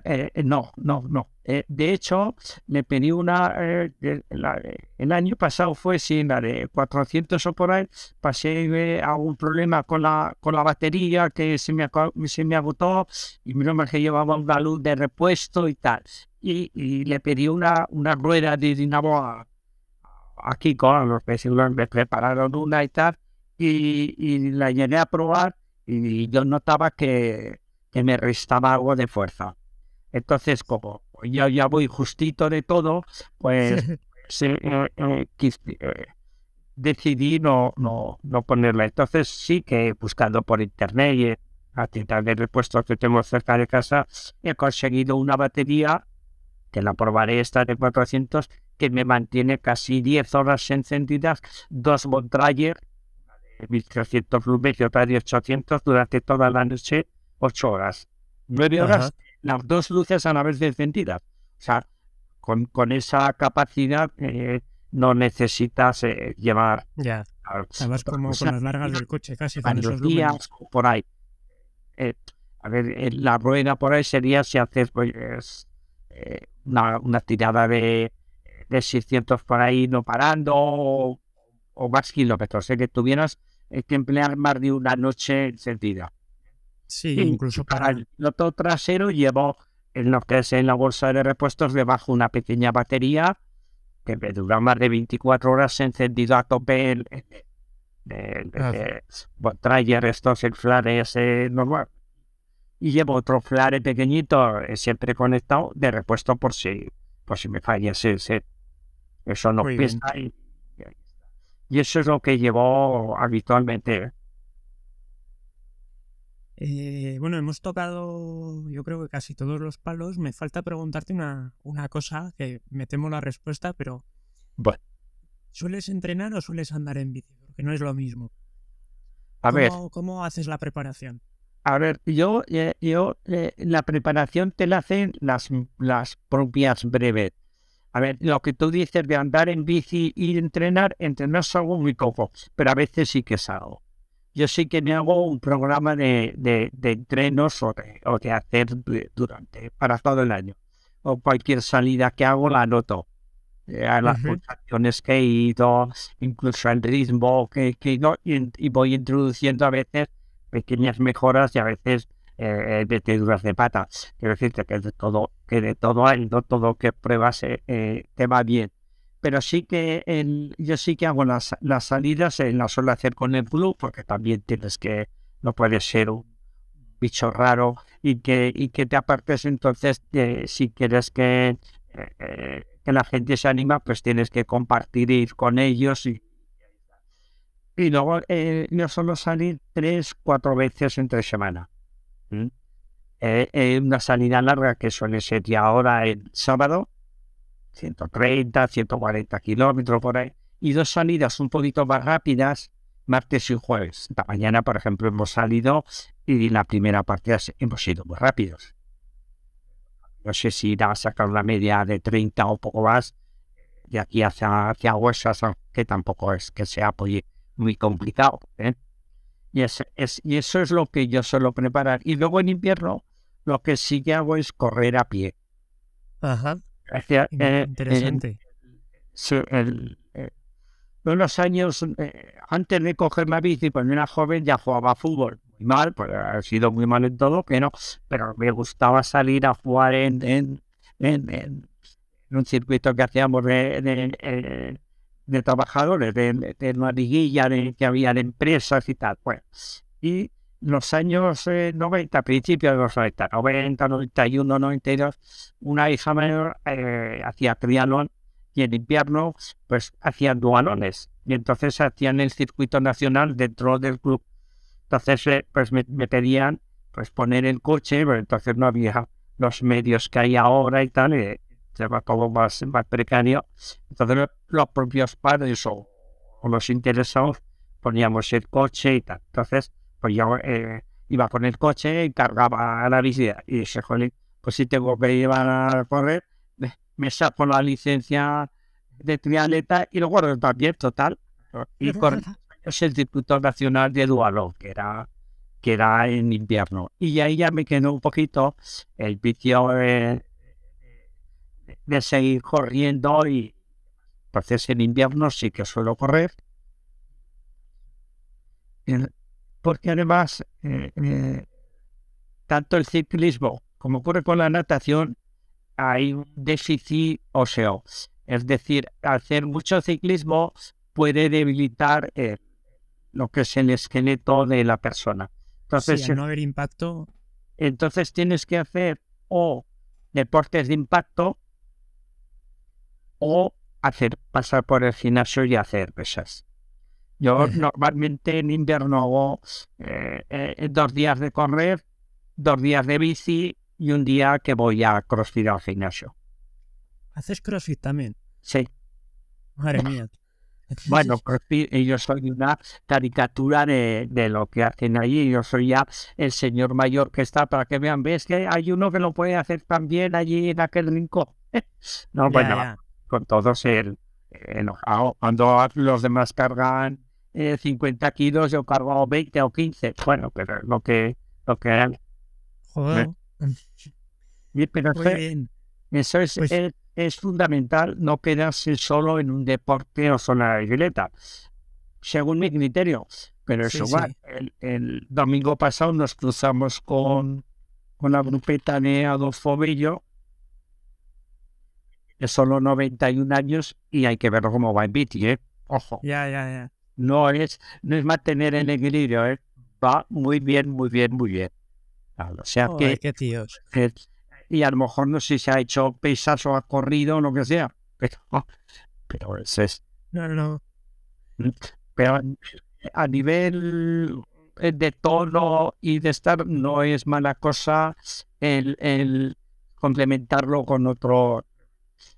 Eh, no, no, no. Eh, de hecho, le pedí una, eh, la, el año pasado fue sin la de 400 o por ahí, pasé algún problema con la, con la batería que se me, se me agotó y menos que llevaba una luz de repuesto y tal. Y, y le pedí una, una rueda de dinamo a, aquí con los que me prepararon una y tal, y, y la llené a probar y yo notaba que que me restaba algo de fuerza. Entonces, como yo ya voy justito de todo, pues eh, eh, eh, decidí no, no, no ponerla. Entonces sí que buscando por internet y a tiendas de repuestos que tengo cerca de casa, he conseguido una batería, que la probaré esta de 400, que me mantiene casi 10 horas encendidas, dos Montrayer, de 1300 lumens y otra de 800 durante toda la noche ocho horas. Nueve horas, las dos luces a la vez encendidas. O sea, con, con esa capacidad eh, no necesitas eh, llevar. Ya. Además, como con las largas del coche, casi. Con esos días, por ahí. Eh, a ver, la rueda por ahí sería si haces pues, una, una, tirada de, de 600 por ahí no parando o, o más kilómetros. O que tuvieras que emplear más de una noche encendida. Sí, incluso para el piloto trasero llevo en lo que es en la bolsa de repuestos debajo una pequeña batería que me dura más de 24 horas encendido a tope el, el, el, el trailer, estos el flare ese normal. Y llevo otro flare pequeñito eh, siempre conectado de repuesto por si, por si me falla ese, ese. Eso no pesa y, y, eso es lo que llevo habitualmente. Eh, bueno, hemos tocado, yo creo que casi todos los palos. Me falta preguntarte una, una cosa que me temo la respuesta, pero. Bueno. ¿Sueles entrenar o sueles andar en bici? Porque no es lo mismo. A ¿Cómo, ver. ¿Cómo haces la preparación? A ver, yo, eh, yo eh, la preparación te la hacen las, las propias breves. A ver, lo que tú dices de andar en bici y entrenar, entrenar es algo muy poco, pero a veces sí que es algo yo sí que me hago un programa de, de, de entrenos o de, o de, hacer durante, para todo el año. O cualquier salida que hago la anoto. Eh, a las uh -huh. que he ido, incluso el ritmo que, que ido, y, y, voy introduciendo a veces pequeñas mejoras y a veces eh, metiduras de pata. Quiero decirte que de todo, que de todo no todo que pruebas eh, eh, te va bien pero sí que el, yo sí que hago las, las salidas, en la suelo hacer con el blue, porque también tienes que, no puede ser un bicho raro y que, y que te apartes entonces, eh, si quieres que, eh, que la gente se anima, pues tienes que compartir ir con ellos y, y luego eh, yo suelo salir tres, cuatro veces entre semana. ¿Mm? una salida larga que suele ser ya ahora el sábado, 130, 140 kilómetros por ahí, y dos salidas un poquito más rápidas, martes y jueves. Esta mañana, por ejemplo, hemos salido y la primera parte hemos sido muy rápidos. No sé si irá a sacar una media de 30 o poco más de aquí hacia, hacia Huesas, que tampoco es que sea muy, complicado. ¿eh? Y, y eso es lo que yo suelo preparar. Y luego en invierno, lo que sí que hago es correr a pie. Ajá. Hacia, eh, Interesante. Eh, el, eh, unos años eh, antes de coger la bici, cuando era joven ya jugaba fútbol. Muy mal, pues ha sido muy mal en todo, pero, pero me gustaba salir a jugar en, en, en, en, un circuito que hacíamos de, de, trabajadores, de, de una liguilla de, que había de empresas y tal. Pues, y los años 90, principios de los 90, 90, 91, 92, una hija mayor eh, hacía triatlón y en invierno pues hacían dualones y entonces hacían el circuito nacional dentro del club. Entonces eh, pues me, pedían pues poner el coche, pero entonces no había los medios que hay ahora y tal, y se va todo más, más precario. Entonces los propios padres o, los interesados poníamos el coche y tal. Entonces pues yo eh, iba con el coche y cargaba la bici y dije, joder, pues si tengo que llevar a correr, me saco la licencia de triatleta y lo guardo también, total. Y es el Circuito Nacional de Dualo, que era, que era en invierno. Y ahí ya me quedó un poquito el vicio de, seguir corriendo y entonces en invierno sí que suelo correr porque además eh, eh, tanto el ciclismo como ocurre con la natación hay un déficit óseo. Es decir, hacer mucho ciclismo puede debilitar eh, lo que es el esqueleto de la persona. Entonces, sí, no haber impacto. Entonces tienes que hacer o deportes de impacto o hacer pasar por el gimnasio y hacer pesas. Yo normalmente en invierno hago eh, eh, dos días de correr, dos días de bici y un día que voy a crossfit al gimnasio. ¿Haces crossfit también? Sí. Madre mía. Bueno, crossfit, yo soy una caricatura de, de, lo que hacen allí. Yo soy ya el señor mayor que está para que vean. ¿Ves que hay uno que lo puede hacer también allí en aquel rincón? no, bueno, con todos el enojado. Cuando los demás cargan 50 eh, kilos, yo cargo 20 o 15. Bueno, pero lo que, lo que eran. Joder. pero eso es, pues es, fundamental, no quedarse solo en un deporte o zona de bicicleta, según mi criterio. Pero eso igual. El, domingo pasado nos cruzamos con, con la grupeta de Adolfo Bello, de solo 91 años, y hay que ver cómo va en bici, ¿eh? Ojo. Ya, ya, ya no es, no es mantener el equilibrio, ¿eh? va muy bien, muy bien, muy bien. O sea que, qué tíos. y a lo mejor no sé si se ha hecho pesas o ha corrido o lo que sea, pero, pero eso es. No, no. Pero a nivel de tono y de estar, no es mala cosa el, el complementarlo con otro.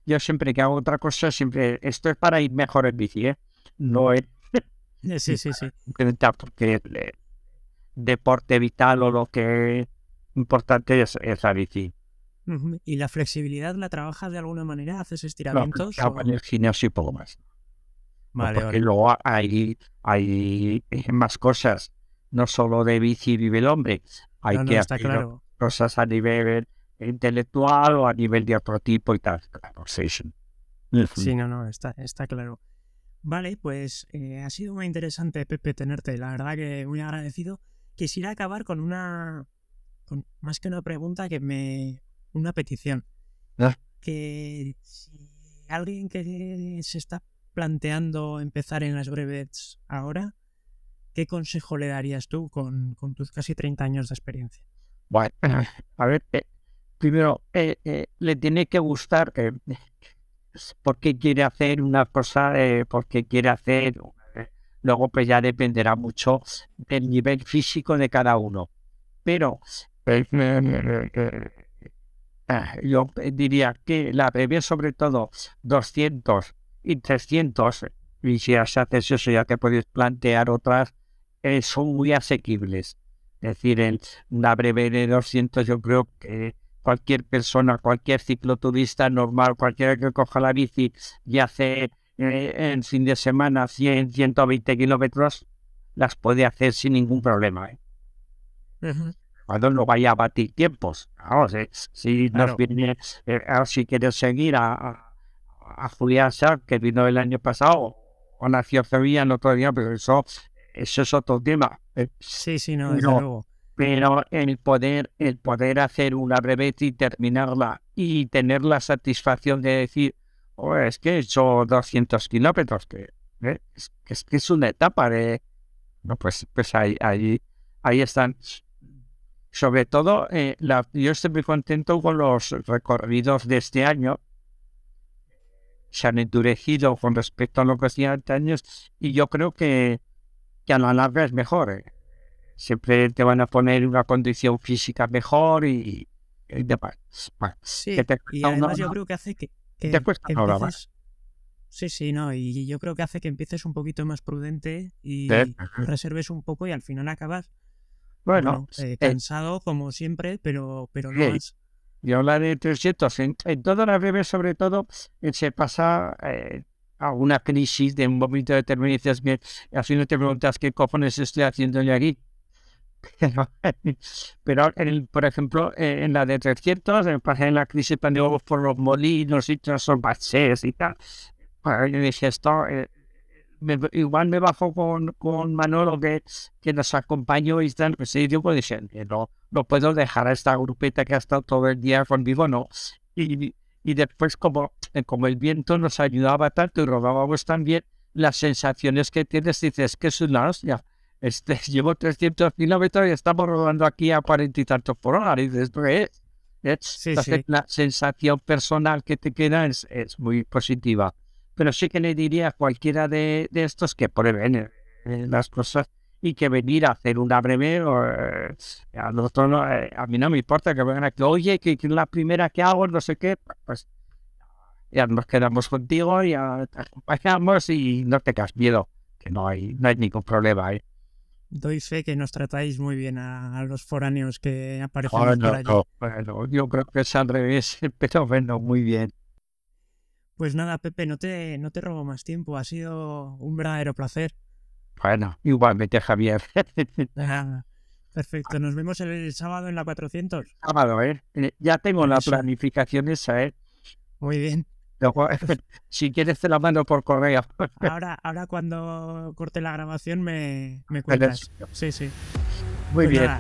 Yo siempre que hago otra cosa, siempre esto es para ir mejor en bici, ¿eh? No es Sí, sí, sí. Porque deporte vital o lo que es importante es, la bici. ¿Y la flexibilidad la trabajas de alguna manera? ¿Haces estiramientos? No, en el gimnasio y poco más. Vale, porque luego hay, hay más cosas, no solo de bici vive el hombre, hay que hacer cosas a nivel intelectual o a nivel de otro tipo y tal. Sí, no, no, está, está claro. Vale, pues eh, ha sido muy interesante, Pepe, tenerte. La verdad que muy agradecido. Quisiera acabar con una. Con, más que una pregunta, que me. Una petición. Ah. Que si alguien que se está planteando empezar en las brevets ahora, ¿qué consejo le darías tú con, con tus casi 30 años de experiencia? Bueno, a ver, eh, primero, eh, le tiene que gustar porque quiere hacer una cosa, eh, porque quiere hacer. Eh, luego, pues ya dependerá mucho del nivel físico de cada uno. Pero eh, ah, yo diría que la bebé, sobre todo 200 y 300, y si haces eso, ya te puedes plantear otras, son muy asequibles. Es decir, en una breve de 200, yo creo que cualquier persona, cualquier cicloturista normal, cualquiera que coja la bici y hace eh, en fin de semana 100, 120 kilómetros, las puede hacer sin ningún problema. ¿eh? Cuando no vaya a batir tiempos. si, nos viene, eh, si quieres seguir a, a, a Julián que vino el año pasado, o nació Sevilla el otro día, pero eso, eso es otro tema. Sí, sí, no, desde luego pero el poder, el poder hacer una breve y terminarla y tener la satisfacción de decir, oh, es que he hecho 200 kilómetros, que, ¿eh? es, que es una etapa de... No, pues, pues ahí, ahí, ahí están. Sobre todo, eh, yo estoy muy contento con los recorridos de este año. Se han endurecido con respecto a lo que hacía hace años y yo creo que, que a la larga es mejor. Eh siempre te van a poner una condición física mejor y, y demás. sí, y además yo creo que hace que, te cuesta empieces... Sí, sí, no, y yo creo que hace que empieces un poquito más prudente y reserves un poco y al final acabas bueno, eh, eh, cansado como siempre, pero, pero no más. Y hablar de 300, en, en todas las bebés sobre todo eh, se pasa a una crisis de un momento determinado y dices, no te preguntas qué cojones estoy haciendo yo aquí. Pero, por ejemplo, eh, en la de 300, en la crisis pandémica por los molinos y transformaciones y tal, pues, yo dije, esto, eh, igual me bajo con, con Manolo que, que nos acompañó y tal, pues sí, yo pues dije, no, no puedo dejar a esta grupeta que ha estado todo el día conmigo, no. Y, y después, como, eh, como el viento nos ayudaba tanto y robábamos también, las sensaciones que tienes, dices que es una hostia este, llevo 300 kilómetros y estamos rodando aquí a cuarenta y tantos por hora. Y dices, es? La sensación personal que te queda es, es, muy positiva. Pero sí que le diría a cualquiera de, de estos que prueben eh, eh, las cosas y que venir a hacer una breve, eh, a, nosotros a mí no me importa que vengan aquí, oye, que, que la primera que hago, no sé qué, pues ya nos quedamos contigo, ya te acompañamos y no te tengas miedo, que no hay, no hay ningún problema. ¿eh? Doy fe que nos tratáis muy bien a, los foráneos que aparecen por allí. bueno, yo creo que es al revés, pero bueno, muy bien. Pues nada, Pepe, no te, no te robo más tiempo. Ha sido un verdadero placer. Bueno, igualmente, Javier. Ah, perfecto. Nos vemos el sábado en la 400. Sábado, ¿eh? Ya tengo la planificación esa, ¿eh? Muy bien. si quieres te la mando por correo. Ahora, ahora cuando corte la grabación me, me cuentas. Sí, sí. Muy pues bien.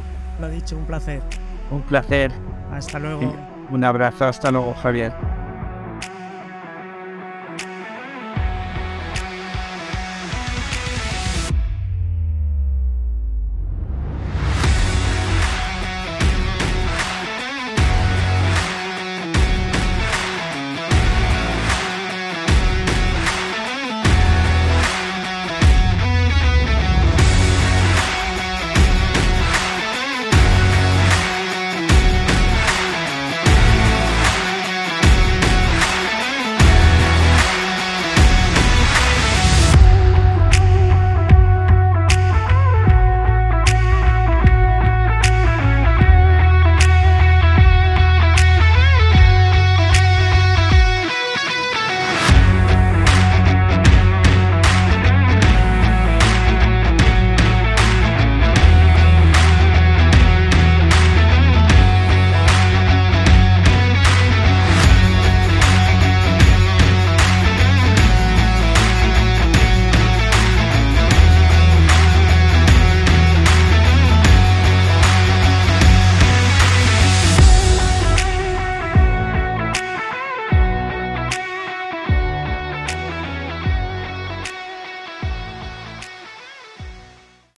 lo dicho, un placer. Un placer. Hasta luego. Un abrazo, hasta luego, Javier.